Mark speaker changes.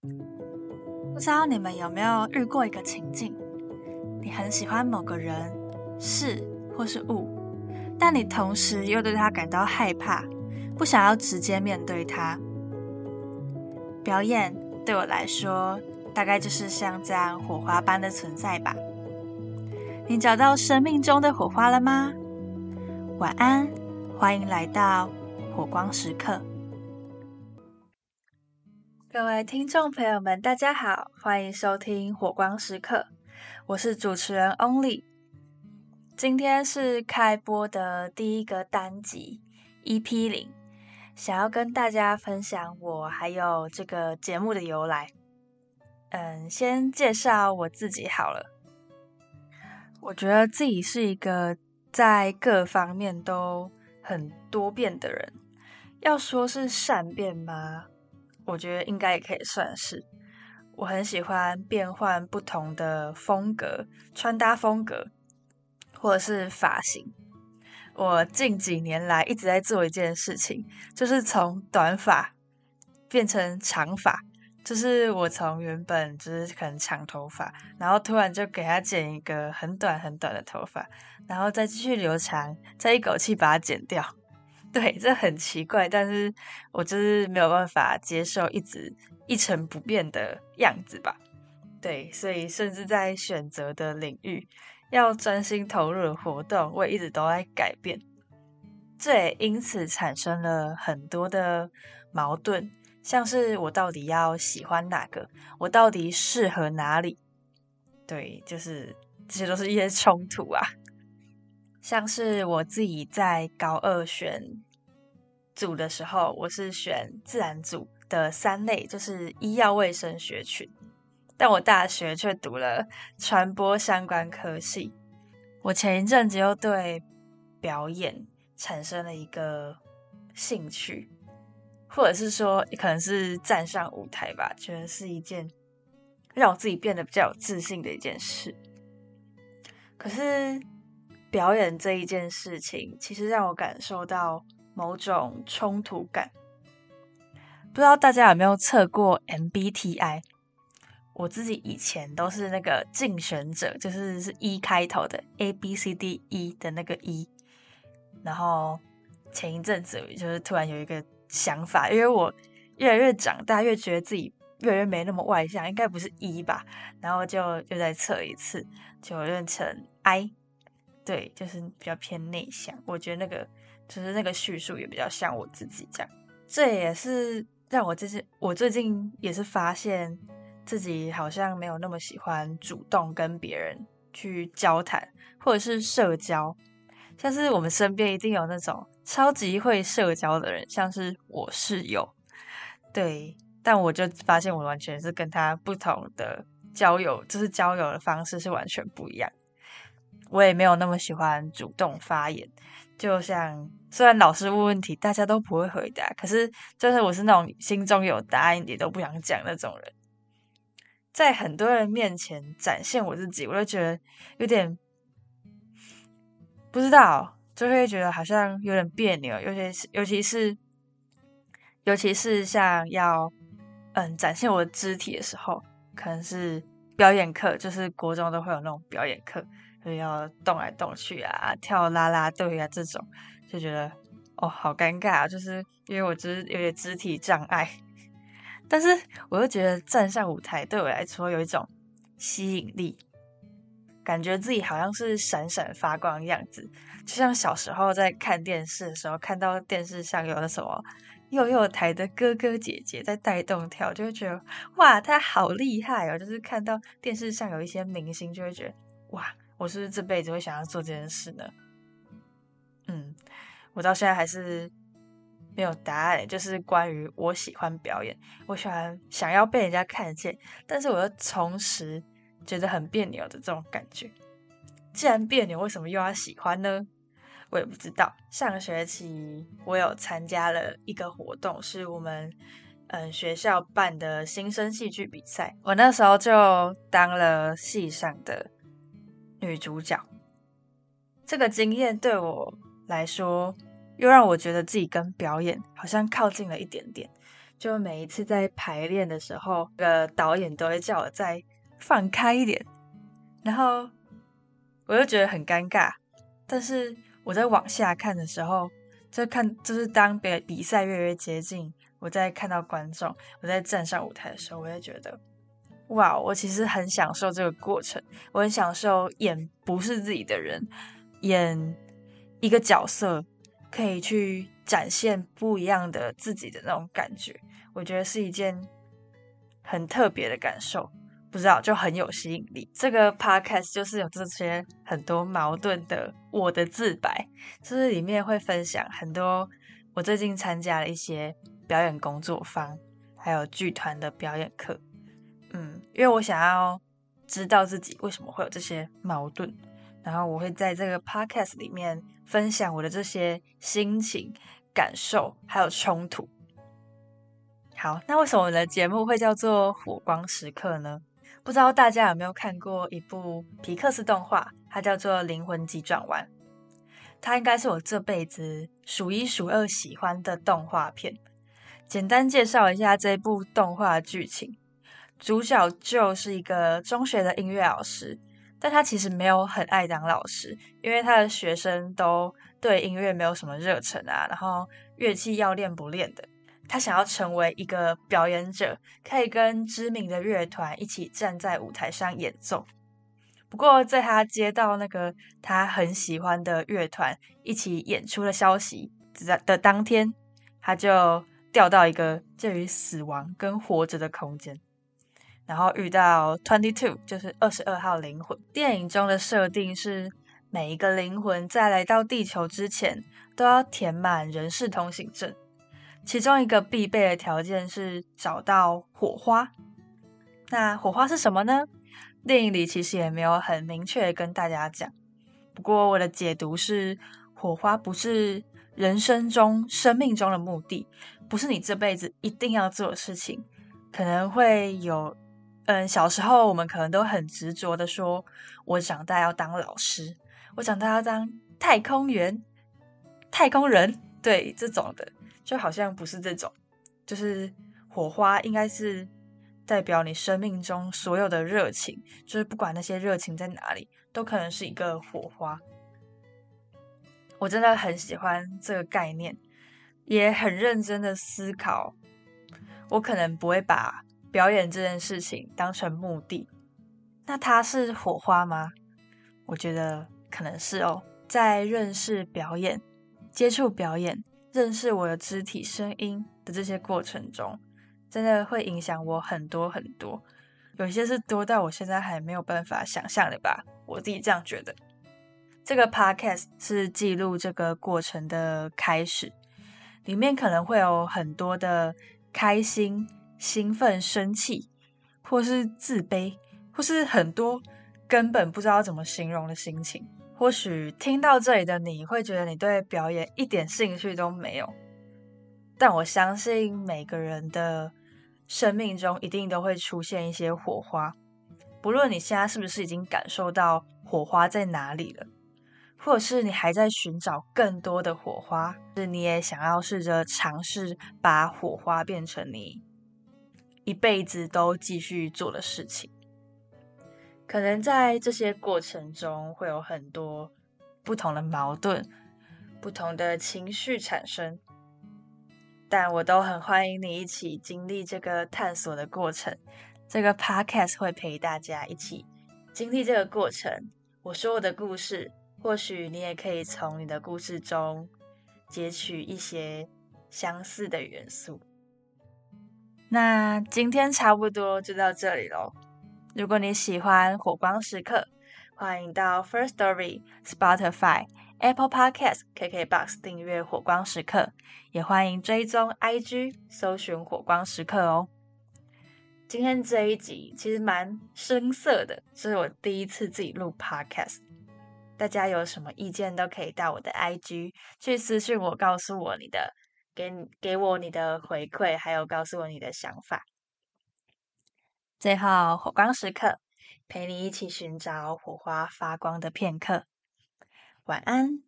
Speaker 1: 不知道你们有没有遇过一个情境，你很喜欢某个人、事或是物，但你同时又对他感到害怕，不想要直接面对他。表演对我来说，大概就是像这样火花般的存在吧。你找到生命中的火花了吗？晚安，欢迎来到火光时刻。各位听众朋友们，大家好，欢迎收听火光时刻，我是主持人 Only。今天是开播的第一个单集 EP 零，想要跟大家分享我还有这个节目的由来。嗯，先介绍我自己好了。我觉得自己是一个在各方面都很多变的人。要说是善变吗？我觉得应该也可以算是。我很喜欢变换不同的风格、穿搭风格，或者是发型。我近几年来一直在做一件事情，就是从短发变成长发。就是我从原本就是可能长头发，然后突然就给他剪一个很短很短的头发，然后再继续留长，再一口气把它剪掉。对，这很奇怪，但是我就是没有办法接受一直一成不变的样子吧。对，所以甚至在选择的领域，要专心投入的活动，我也一直都在改变。这也因此产生了很多的矛盾。像是我到底要喜欢哪个，我到底适合哪里？对，就是这些都是一些冲突啊。像是我自己在高二选组的时候，我是选自然组的三类，就是医药卫生学群，但我大学却读了传播相关科系。我前一阵子又对表演产生了一个兴趣。或者是说，可能是站上舞台吧，觉得是一件让我自己变得比较有自信的一件事。可是表演这一件事情，其实让我感受到某种冲突感。不知道大家有没有测过 MBTI？我自己以前都是那个竞选者，就是是一开头的 A B C D E 的那个一。然后前一阵子，就是突然有一个。想法，因为我越来越长大，越觉得自己越来越没那么外向，应该不是一吧？然后就又再测一次，就认成 I，对，就是比较偏内向。我觉得那个就是那个叙述也比较像我自己这样。这也是让我最近，我最近也是发现自己好像没有那么喜欢主动跟别人去交谈，或者是社交。像是我们身边一定有那种超级会社交的人，像是我室友，对，但我就发现我完全是跟他不同的交友，就是交友的方式是完全不一样。我也没有那么喜欢主动发言，就像虽然老师问问题，大家都不会回答，可是就是我是那种心中有答案也都不想讲那种人，在很多人面前展现我自己，我就觉得有点。不知道，就会觉得好像有点别扭，尤其是尤其是尤其是像要嗯展现我的肢体的时候，可能是表演课，就是国中都会有那种表演课，就要动来动去啊，跳啦啦队啊这种，就觉得哦好尴尬啊，就是因为我只是有点肢体障碍，但是我又觉得站上舞台对我来说有一种吸引力。感觉自己好像是闪闪发光的样子，就像小时候在看电视的时候，看到电视上有那什么幼幼台的哥哥姐姐在带动跳，就会觉得哇，他好厉害哦！就是看到电视上有一些明星，就会觉得哇，我是不是这辈子会想要做这件事呢？嗯，我到现在还是没有答案，就是关于我喜欢表演，我喜欢想要被人家看见，但是我又同时。觉得很别扭的这种感觉，既然别扭，为什么又要喜欢呢？我也不知道。上学期我有参加了一个活动，是我们嗯学校办的新生戏剧比赛，我那时候就当了戏上的女主角。这个经验对我来说，又让我觉得自己跟表演好像靠近了一点点。就每一次在排练的时候，呃，导演都会叫我再放开一点，然后我就觉得很尴尬。但是我在往下看的时候，就看就是当比比赛越来越接近，我在看到观众，我在站上舞台的时候，我也觉得，哇，我其实很享受这个过程，我很享受演不是自己的人，演一个角色，可以去展现不一样的自己的那种感觉，我觉得是一件很特别的感受。不知道就很有吸引力。这个 podcast 就是有这些很多矛盾的我的自白，就是里面会分享很多我最近参加了一些表演工作坊，还有剧团的表演课。嗯，因为我想要知道自己为什么会有这些矛盾，然后我会在这个 podcast 里面分享我的这些心情、感受还有冲突。好，那为什么我的节目会叫做火光时刻呢？不知道大家有没有看过一部皮克斯动画，它叫做《灵魂急转弯》。它应该是我这辈子数一数二喜欢的动画片。简单介绍一下这部动画剧情：主角就是一个中学的音乐老师，但他其实没有很爱当老师，因为他的学生都对音乐没有什么热忱啊，然后乐器要练不练的。他想要成为一个表演者，可以跟知名的乐团一起站在舞台上演奏。不过，在他接到那个他很喜欢的乐团一起演出的消息的当天，他就掉到一个介于死亡跟活着的空间，然后遇到 Twenty Two，就是二十二号灵魂。电影中的设定是，每一个灵魂在来到地球之前，都要填满人事通行证。其中一个必备的条件是找到火花。那火花是什么呢？电影里其实也没有很明确跟大家讲。不过我的解读是，火花不是人生中、生命中的目的，不是你这辈子一定要做的事情。可能会有，嗯，小时候我们可能都很执着的说，我长大要当老师，我长大要当太空员、太空人，对这种的。就好像不是这种，就是火花，应该是代表你生命中所有的热情，就是不管那些热情在哪里，都可能是一个火花。我真的很喜欢这个概念，也很认真的思考。我可能不会把表演这件事情当成目的，那它是火花吗？我觉得可能是哦，在认识表演、接触表演。认识我的肢体、声音的这些过程中，真的会影响我很多很多，有些是多到我现在还没有办法想象的吧。我自己这样觉得。这个 podcast 是记录这个过程的开始，里面可能会有很多的开心、兴奋、生气，或是自卑，或是很多根本不知道怎么形容的心情。或许听到这里的你会觉得你对表演一点兴趣都没有，但我相信每个人的生命中一定都会出现一些火花，不论你现在是不是已经感受到火花在哪里了，或者是你还在寻找更多的火花，是你也想要试着尝试把火花变成你一辈子都继续做的事情。可能在这些过程中会有很多不同的矛盾、不同的情绪产生，但我都很欢迎你一起经历这个探索的过程。这个 podcast 会陪大家一起经历这个过程。我说我的故事，或许你也可以从你的故事中截取一些相似的元素。那今天差不多就到这里喽。如果你喜欢火光时刻，欢迎到 First Story、Spotify、Apple Podcast、KKBox 订阅火光时刻，也欢迎追踪 IG 搜寻火光时刻哦。今天这一集其实蛮生涩的，这是我第一次自己录 Podcast。大家有什么意见都可以到我的 IG 去私信我，告诉我你的，给给我你的回馈，还有告诉我你的想法。最后，火光时刻，陪你一起寻找火花发光的片刻。晚安。